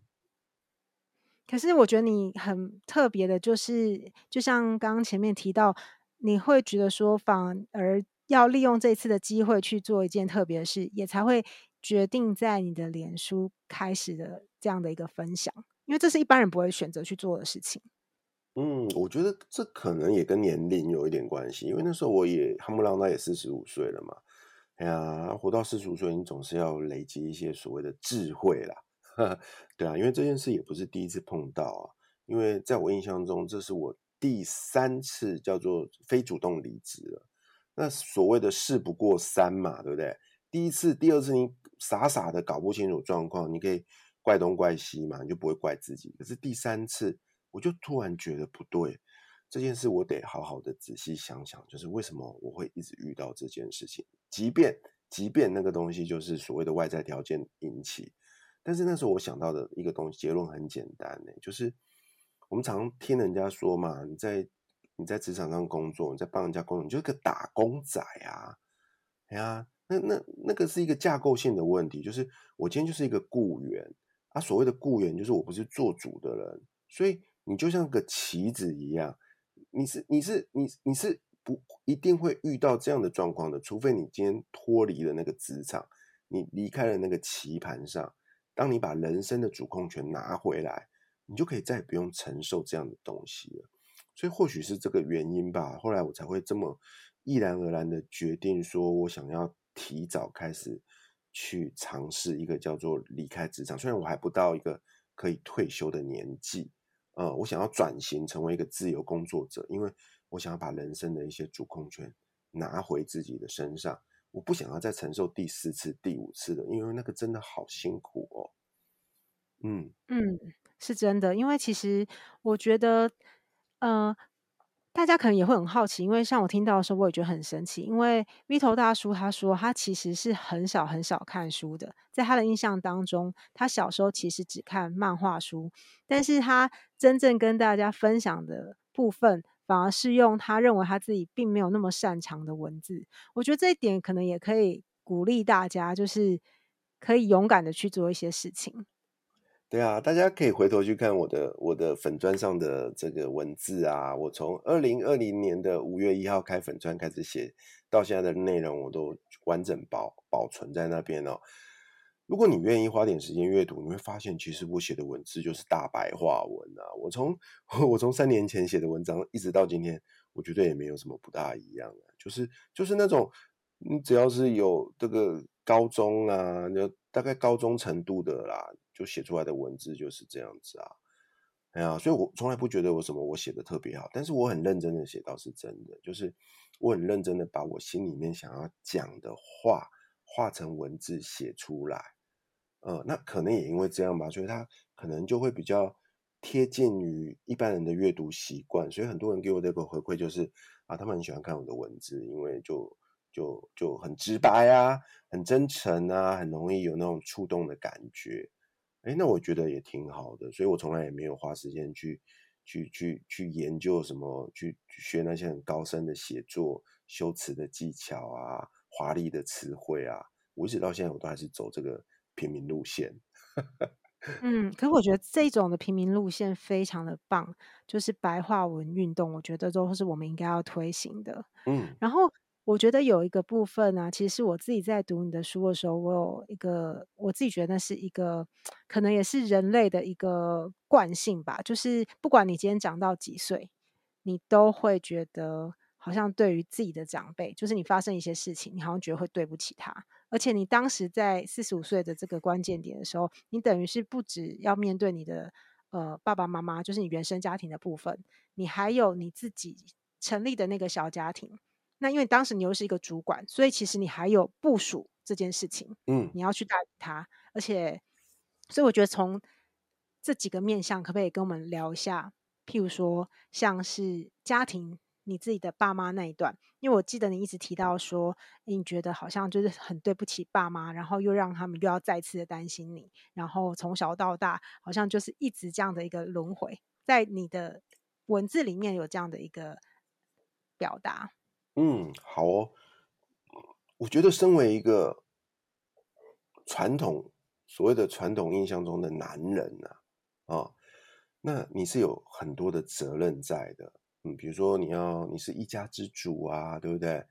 [SPEAKER 1] 可是我觉得你很特别的，就是就像刚刚前面提到，你会觉得说反而。要利用这次的机会去做一件特别的事，也才会决定在你的脸书开始的这样的一个分享，因为这是一般人不会选择去做的事情。
[SPEAKER 2] 嗯，我觉得这可能也跟年龄有一点关系，因为那时候我也夯不啷当也四十五岁了嘛。哎呀，活到四十五岁，你总是要累积一些所谓的智慧啦。(laughs) 对啊，因为这件事也不是第一次碰到啊，因为在我印象中，这是我第三次叫做非主动离职了。那所谓的事不过三嘛，对不对？第一次、第二次你傻傻的搞不清楚状况，你可以怪东怪西嘛，你就不会怪自己。可是第三次，我就突然觉得不对，这件事我得好好的仔细想想，就是为什么我会一直遇到这件事情？即便即便那个东西就是所谓的外在条件引起，但是那时候我想到的一个东西结论很简单呢，就是我们常听人家说嘛，你在。你在职场上工作，你在帮人家工作，你就是个打工仔啊！哎呀，那那那个是一个架构性的问题，就是我今天就是一个雇员啊。所谓的雇员，就是我不是做主的人，所以你就像个棋子一样，你是你是你你是不一定会遇到这样的状况的，除非你今天脱离了那个职场，你离开了那个棋盘上，当你把人生的主控权拿回来，你就可以再也不用承受这样的东西了。所以或许是这个原因吧，后来我才会这么毅然而然的决定，说我想要提早开始去尝试一个叫做离开职场。虽然我还不到一个可以退休的年纪，呃，我想要转型成为一个自由工作者，因为我想要把人生的一些主控权拿回自己的身上。我不想要再承受第四次、第五次的，因为那个真的好辛苦哦。嗯
[SPEAKER 1] 嗯，是真的，因为其实我觉得。呃，大家可能也会很好奇，因为像我听到的时候，我也觉得很神奇。因为 Vito 大叔他说，他其实是很少很少看书的，在他的印象当中，他小时候其实只看漫画书，但是他真正跟大家分享的部分，反而是用他认为他自己并没有那么擅长的文字。我觉得这一点可能也可以鼓励大家，就是可以勇敢的去做一些事情。
[SPEAKER 2] 对啊，大家可以回头去看我的我的粉砖上的这个文字啊，我从二零二零年的五月一号开粉砖开始写，到现在的内容我都完整保保存在那边哦。如果你愿意花点时间阅读，你会发现其实我写的文字就是大白话文啊。我从 (laughs) 我从三年前写的文章一直到今天，我觉得也没有什么不大一样的，就是就是那种你只要是有这个高中啊，就大概高中程度的啦。就写出来的文字就是这样子啊，哎呀，所以我从来不觉得我什么我写的特别好，但是我很认真的写，倒是真的，就是我很认真的把我心里面想要讲的话化成文字写出来，呃，那可能也因为这样吧，所以它可能就会比较贴近于一般人的阅读习惯，所以很多人给我这个回馈就是啊，他们很喜欢看我的文字，因为就就就很直白啊，很真诚啊，很容易有那种触动的感觉。哎，那我觉得也挺好的，所以我从来也没有花时间去去去去研究什么，去学那些很高深的写作、修辞的技巧啊，华丽的词汇啊。我一直到现在，我都还是走这个平民路线。(laughs)
[SPEAKER 1] 嗯，可是我觉得这种的平民路线非常的棒，就是白话文运动，我觉得都是我们应该要推行的。
[SPEAKER 2] 嗯，
[SPEAKER 1] 然后我觉得有一个部分呢、其实我自己在读你的书的时候，我有一个我自己觉得那是一个可能也是人类的一个惯性吧，就是不管你今天长到几岁，你都会觉得好像对于自己的长辈，就是你发生一些事情，你好像觉得会对不起他。而且你当时在四十五岁的这个关键点的时候，你等于是不止要面对你的呃爸爸妈妈，就是你原生家庭的部分，你还有你自己成立的那个小家庭。那因为当时你又是一个主管，所以其实你还有部署这件事情，
[SPEAKER 2] 嗯，
[SPEAKER 1] 你要去带他。而且，所以我觉得从这几个面向，可不可以跟我们聊一下？譬如说，像是家庭。你自己的爸妈那一段，因为我记得你一直提到说，你觉得好像就是很对不起爸妈，然后又让他们又要再次的担心你，然后从小到大好像就是一直这样的一个轮回，在你的文字里面有这样的一个表达。
[SPEAKER 2] 嗯，好哦，我觉得身为一个传统所谓的传统印象中的男人呐啊，哦，那你是有很多的责任在的。嗯，比如说你要你是一家之主啊，对不对？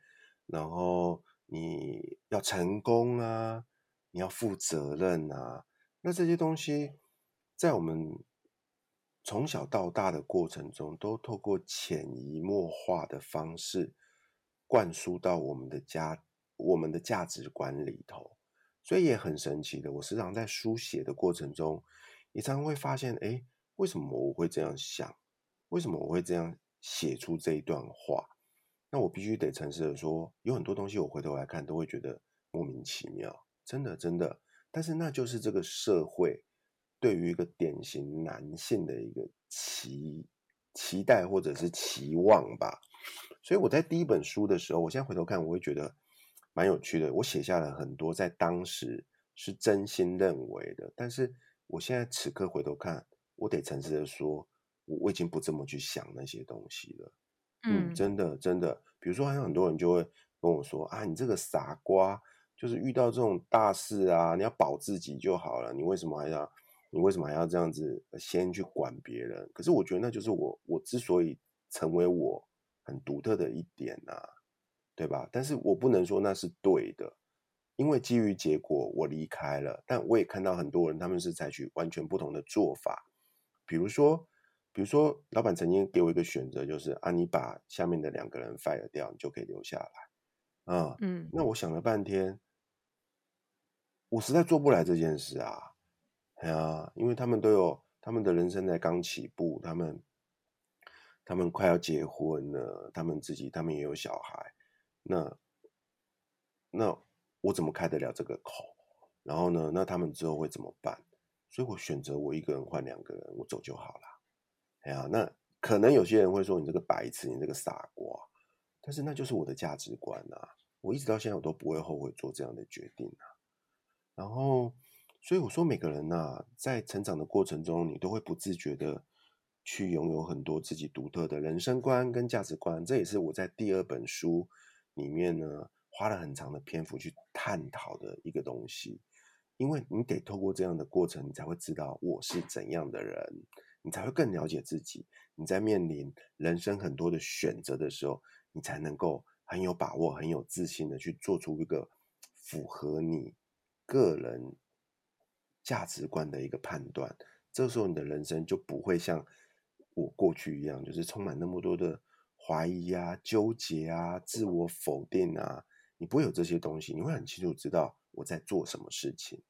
[SPEAKER 2] 然后你要成功啊，你要负责任啊。那这些东西在我们从小到大的过程中，都透过潜移默化的方式灌输到我们的家、我们的价值观里头。所以也很神奇的，我时常在书写的过程中，也常会发现，哎，为什么我会这样想？为什么我会这样？写出这一段话，那我必须得诚实的说，有很多东西我回头来看都会觉得莫名其妙，真的真的。但是那就是这个社会对于一个典型男性的一个期期待或者是期望吧。所以我在第一本书的时候，我现在回头看，我会觉得蛮有趣的。我写下了很多在当时是真心认为的，但是我现在此刻回头看，我得诚实的说。我我已经不这么去想那些东西了，嗯，真的真的，比如说，好像很多人就会跟我说啊，你这个傻瓜，就是遇到这种大事啊，你要保自己就好了，你为什么还要，你为什么还要这样子先去管别人？可是我觉得那就是我我之所以成为我很独特的一点啊，对吧？但是我不能说那是对的，因为基于结果我离开了，但我也看到很多人他们是采取完全不同的做法，比如说。比如说，老板曾经给我一个选择，就是啊，你把下面的两个人 fire 掉，你就可以留下来。啊，嗯，那我想了半天，我实在做不来这件事啊。哎呀，因为他们都有他们的人生在刚起步，他们他们快要结婚了，他们自己他们也有小孩，那那我怎么开得了这个口？然后呢，那他们之后会怎么办？所以我选择我一个人换两个人，我走就好了。哎呀，那可能有些人会说你这个白痴，你这个傻瓜，但是那就是我的价值观啊！我一直到现在我都不会后悔做这样的决定啊。然后，所以我说每个人呐，在成长的过程中，你都会不自觉的去拥有很多自己独特的人生观跟价值观。这也是我在第二本书里面呢，花了很长的篇幅去探讨的一个东西。因为你得透过这样的过程，你才会知道我是怎样的人。你才会更了解自己。你在面临人生很多的选择的时候，你才能够很有把握、很有自信的去做出一个符合你个人价值观的一个判断。这时候，你的人生就不会像我过去一样，就是充满那么多的怀疑啊、纠结啊、自我否定啊。你不会有这些东西，你会很清楚知道我在做什么事情。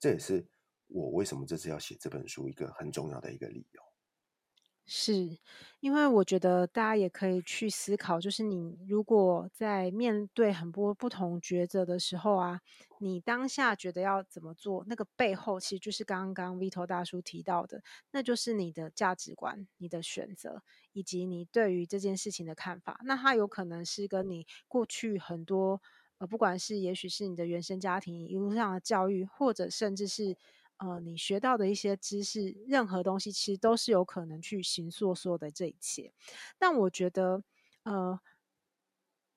[SPEAKER 2] 这也是。我为什么这次要写这本书？一个很重要的一个理由，
[SPEAKER 1] 是因为我觉得大家也可以去思考，就是你如果在面对很多不同抉择的时候啊，你当下觉得要怎么做，那个背后其实就是刚刚 Vito 大叔提到的，那就是你的价值观、你的选择。以及你对于这件事情的看法。那它有可能是跟你过去很多呃，不管是也许是你的原生家庭一路上的教育，或者甚至是呃你学到的一些知识，任何东西其实都是有可能去形塑所有的这一切。但我觉得呃。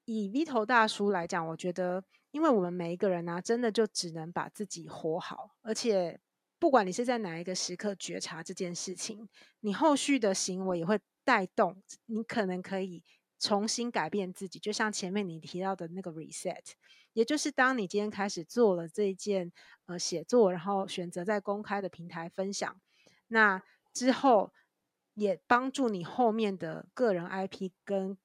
[SPEAKER 1] 以 V 头大叔来讲，我觉得，因为我们每一个人呢、啊，真的就只能把自己活好，而且不管你是在哪一个时刻觉察这件事情，你后续的行为也会带动你，可能可以重新改变自己。就像前面你提到的那个 reset，也就是当你今天开始做了这一件呃写作，然后选择在公开的平台分享，那之后也帮助你后面的个人 IP 跟。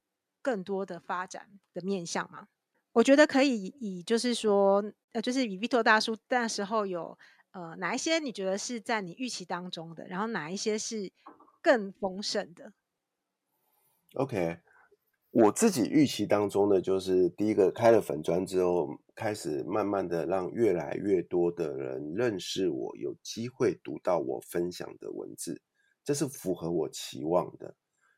[SPEAKER 1] 更多的发展的面向嘛？我觉得可以以就是说，呃，就是以 Vito 大叔那时候有呃哪一些你觉得是在你预期当中的，然后哪一些是更丰盛的
[SPEAKER 2] ？OK，我自己预期当中的就是第一个开了粉专之后，开始慢慢的让越来越多的人认识我，有机会读到我分享的文字，这是符合我期望的。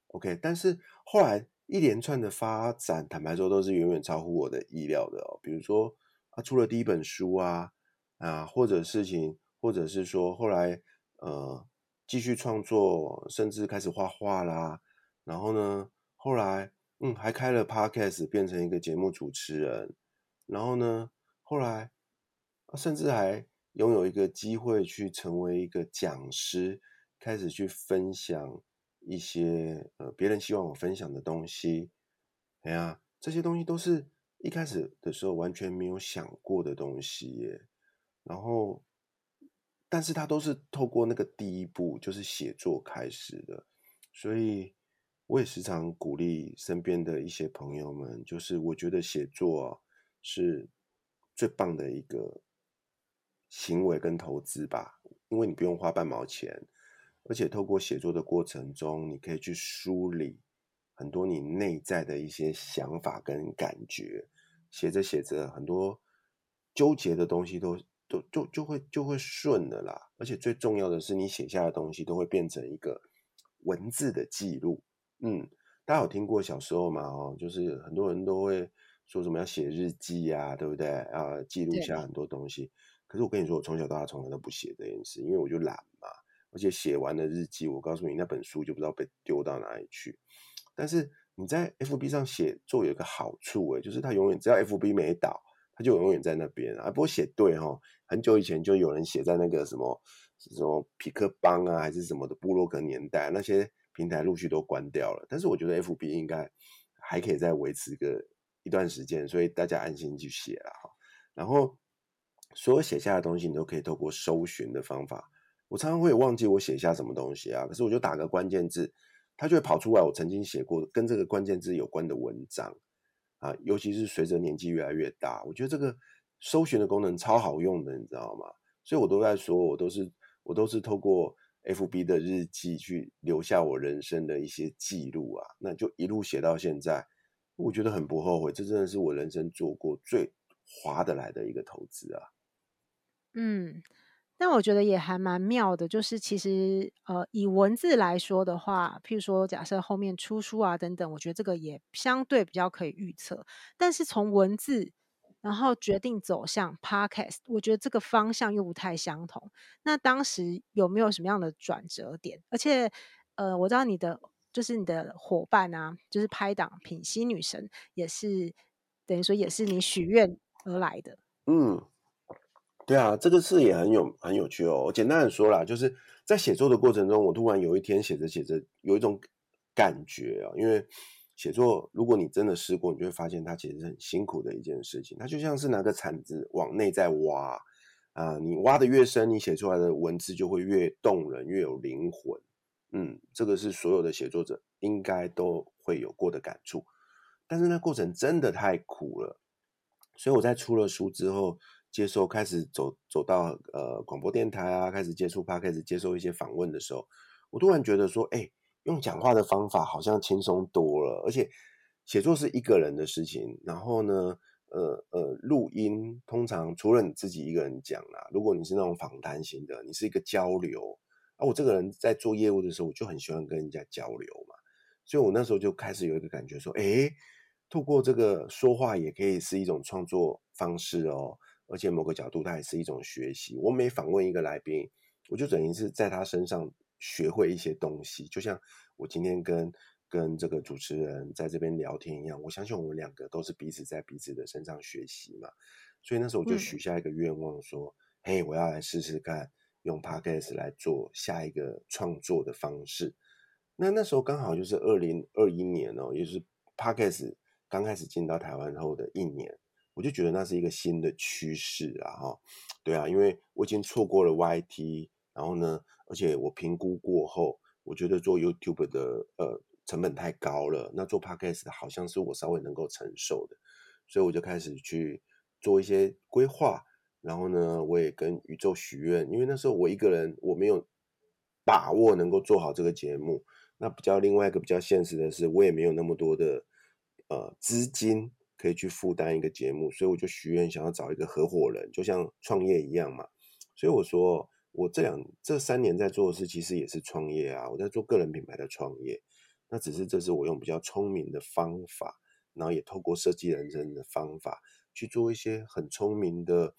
[SPEAKER 2] OK，但是后来。一连串的发展，坦白说都是远远超乎我的意料的哦。比如说啊，出了第一本书啊，啊，或者事情，或者是说后来呃继续创作，甚至开始画画啦。然后呢，后来嗯还开了 Podcast，变成一个节目主持人。然后呢，后来甚至还拥有一个机会去成为一个讲师，开始去分享。一些呃，别人希望我分享的东西，哎呀，这些东西都是一开始的时候完全没有想过的东西耶。然后，但是它都是透过那个第一步，就是写作开始的。所以，我也时常鼓励身边的一些朋友们，就是我觉得写作，是最棒的一个行为跟投资吧，因为你不用花半毛钱。而且透过写作的过程中，你可以去梳理很多你内在的一些想法跟感觉。写着写着，很多纠结的东西都都就就会就会顺了啦。而且最重要的是，你写下的东西都会变成一个文字的记录。嗯，大家有听过小时候嘛？哦，就是很多人都会说什么要写日记呀，对不对？啊，记录下很多东西。可是我跟你说，我从小到大从来都不写这件事，因为我就懒嘛。而且写完了日记，我告诉你，那本书就不知道被丢到哪里去。但是你在 FB 上写作有一个好处，诶，就是它永远只要 FB 没倒，它就永远在那边啊。不过写对哈，很久以前就有人写在那个什么什么匹克邦啊，还是什么的部落格年代，那些平台陆续都关掉了。但是我觉得 FB 应该还可以再维持个一段时间，所以大家安心去写了哈。然后所有写下的东西，你都可以透过搜寻的方法。我常常会忘记我写下什么东西啊，可是我就打个关键字，它就会跑出来我曾经写过跟这个关键字有关的文章啊。尤其是随着年纪越来越大，我觉得这个搜寻的功能超好用的，你知道吗？所以我都在说，我都是我都是透过 FB 的日记去留下我人生的一些记录啊，那就一路写到现在，我觉得很不后悔，这真的是我人生做过最划得来的一个投资啊。
[SPEAKER 1] 嗯。但我觉得也还蛮妙的，就是其实呃，以文字来说的话，譬如说假设后面出书啊等等，我觉得这个也相对比较可以预测。但是从文字然后决定走向 Podcast，我觉得这个方向又不太相同。那当时有没有什么样的转折点？而且呃，我知道你的就是你的伙伴啊，就是拍档品溪女神，也是等于说也是你许愿而来的。
[SPEAKER 2] 嗯。对啊，这个事也很有很有趣哦。我简单的说啦，就是在写作的过程中，我突然有一天写着写着，有一种感觉啊。因为写作，如果你真的试过，你就会发现它其实是很辛苦的一件事情。它就像是拿个铲子往内在挖啊，你挖得越深，你写出来的文字就会越动人，越有灵魂。嗯，这个是所有的写作者应该都会有过的感触。但是那过程真的太苦了，所以我在出了书之后。接受开始走走到呃广播电台啊，开始接触 p 开始接受一些访问的时候，我突然觉得说，哎，用讲话的方法好像轻松多了，而且写作是一个人的事情，然后呢，呃呃，录音通常除了你自己一个人讲啦，如果你是那种访谈型的，你是一个交流啊，我这个人在做业务的时候，我就很喜欢跟人家交流嘛，所以我那时候就开始有一个感觉说，诶，透过这个说话也可以是一种创作方式哦，而且某个角度它也是一种学习。我每访问一个来宾，我就等于是在他身上学会一些东西，就像我今天跟跟这个主持人在这边聊天一样。我相信我们两个都是彼此在彼此的身上学习嘛。所以那时候我就许下一个愿望说，说、嗯：“嘿，我要来试试看用 Podcast 来做下一个创作的方式。”那那时候刚好就是二零二一年哦，也就是 Podcast 刚开始进到台湾后的一年，我就觉得那是一个新的趋势啊！哈，对啊，因为我已经错过了 YT，然后呢，而且我评估过后，我觉得做 YouTube 的呃成本太高了，那做 Podcast 好像是我稍微能够承受的，所以我就开始去。做一些规划，然后呢，我也跟宇宙许愿，因为那时候我一个人我没有把握能够做好这个节目。那比较另外一个比较现实的是，我也没有那么多的呃资金可以去负担一个节目，所以我就许愿想要找一个合伙人，就像创业一样嘛。所以我说，我这两这三年在做的事，其实也是创业啊。我在做个人品牌的创业，那只是这是我用比较聪明的方法，然后也透过设计人生的方法。去做一些很聪明的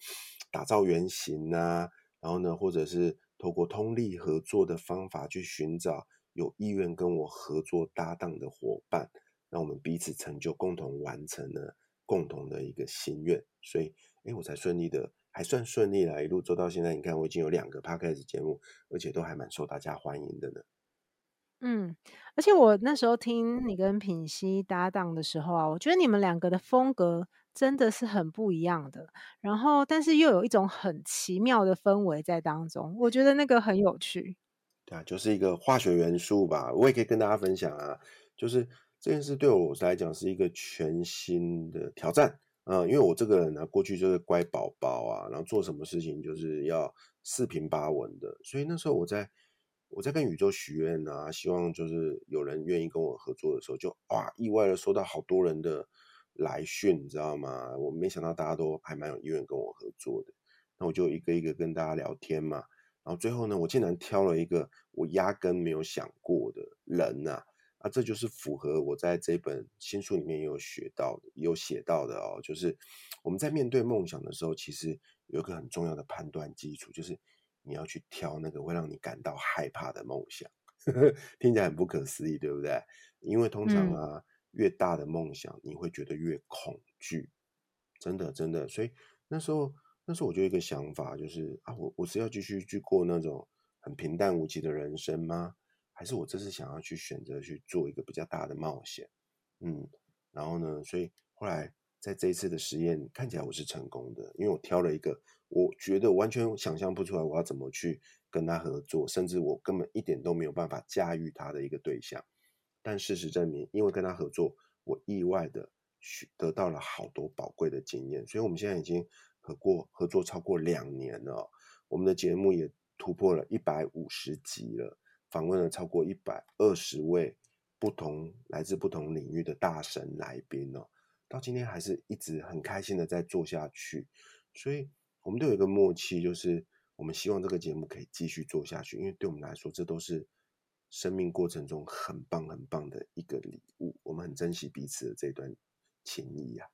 [SPEAKER 2] 打造原型啊，然后呢，或者是透过通力合作的方法去寻找有意愿跟我合作搭档的伙伴，让我们彼此成就，共同完成了共同的一个心愿。所以，哎，我才顺利的，还算顺利了，一路做到现在。你看，我已经有两个 podcast 节目，而且都还蛮受大家欢迎的呢。
[SPEAKER 1] 嗯，而且我那时候听你跟品熙搭档的时候啊，我觉得你们两个的风格。真的是很不一样的，然后但是又有一种很奇妙的氛围在当中，我觉得那个很有趣。
[SPEAKER 2] 对啊，就是一个化学元素吧。我也可以跟大家分享啊，就是这件事对我来讲是一个全新的挑战啊，呃，因为我这个人呢，过去就是乖宝宝啊，然后做什么事情就是要四平八稳的，所以那时候我在我在跟宇宙许愿啊，希望就是有人愿意跟我合作的时候，就哇，意外的收到好多人的。来讯，你知道吗？我没想到大家都还蛮有意愿跟我合作的，那我就一个一个跟大家聊天嘛。然后最后呢，我竟然挑了一个我压根没有想过的人呐，啊，这就是符合我在这本新书里面也有学到的，有写到的哦，就是我们在面对梦想的时候，其实有一个很重要的判断基础，就是你要去挑那个会让你感到害怕的梦想。(laughs) 听起来很不可思议，对不对？因为通常啊。嗯越大的梦想，你会觉得越恐惧，真的真的。所以那时候，那时候我就有一个想法，就是啊，我我是要继续去过那种很平淡无奇的人生吗？还是我这次想要去选择去做一个比较大的冒险？嗯，然后呢，所以后来在这一次的实验看起来我是成功的，因为我挑了一个我觉得完全想象不出来我要怎么去跟他合作，甚至我根本一点都没有办法驾驭他的一个对象。但事实证明，因为跟他合作，我意外的得到了好多宝贵的经验。所以，我们现在已经合过合作超过两年了。我们的节目也突破了一百五十集了，访问了超过一百二十位不同来自不同领域的大神来宾哦。到今天还是一直很开心的在做下去。所以，我们都有一个默契，就是我们希望这个节目可以继续做下去，因为对我们来说，这都是。生命过程中很棒很棒的一个礼物，我们很珍惜彼此的这段情谊呀、
[SPEAKER 1] 啊！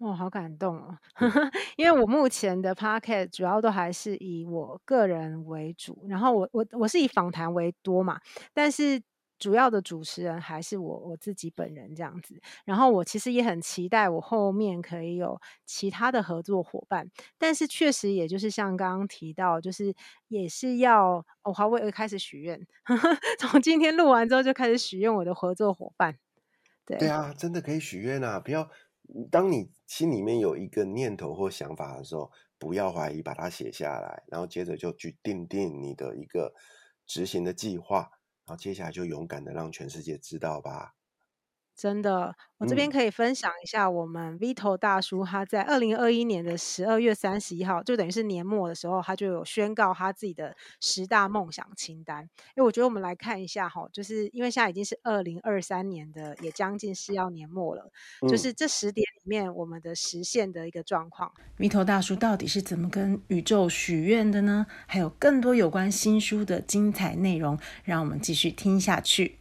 [SPEAKER 1] 哇，好感动哦！(laughs) 因为我目前的 podcast 主要都还是以我个人为主，然后我我我是以访谈为多嘛，但是。主要的主持人还是我我自己本人这样子，然后我其实也很期待我后面可以有其他的合作伙伴，但是确实也就是像刚刚提到，就是也是要我还会开始许愿，(laughs) 从今天录完之后就开始许愿我的合作伙伴。对
[SPEAKER 2] 对啊，真的可以许愿啊！不要，当你心里面有一个念头或想法的时候，不要怀疑，把它写下来，然后接着就去定定你的一个执行的计划。然后接下来就勇敢的让全世界知道吧。
[SPEAKER 1] 真的，我这边可以分享一下，我们 Vito 大叔他在二零二一年的十二月三十一号，就等于是年末的时候，他就有宣告他自己的十大梦想清单。因为我觉得我们来看一下哈，就是因为现在已经是二零二三年的，也将近是要年末了，嗯、就是这十点里面我们的实现的一个状况。Vito 大叔到底是怎么跟宇宙许愿的呢？还有更多有关新书的精彩内容，让我们继续听下去。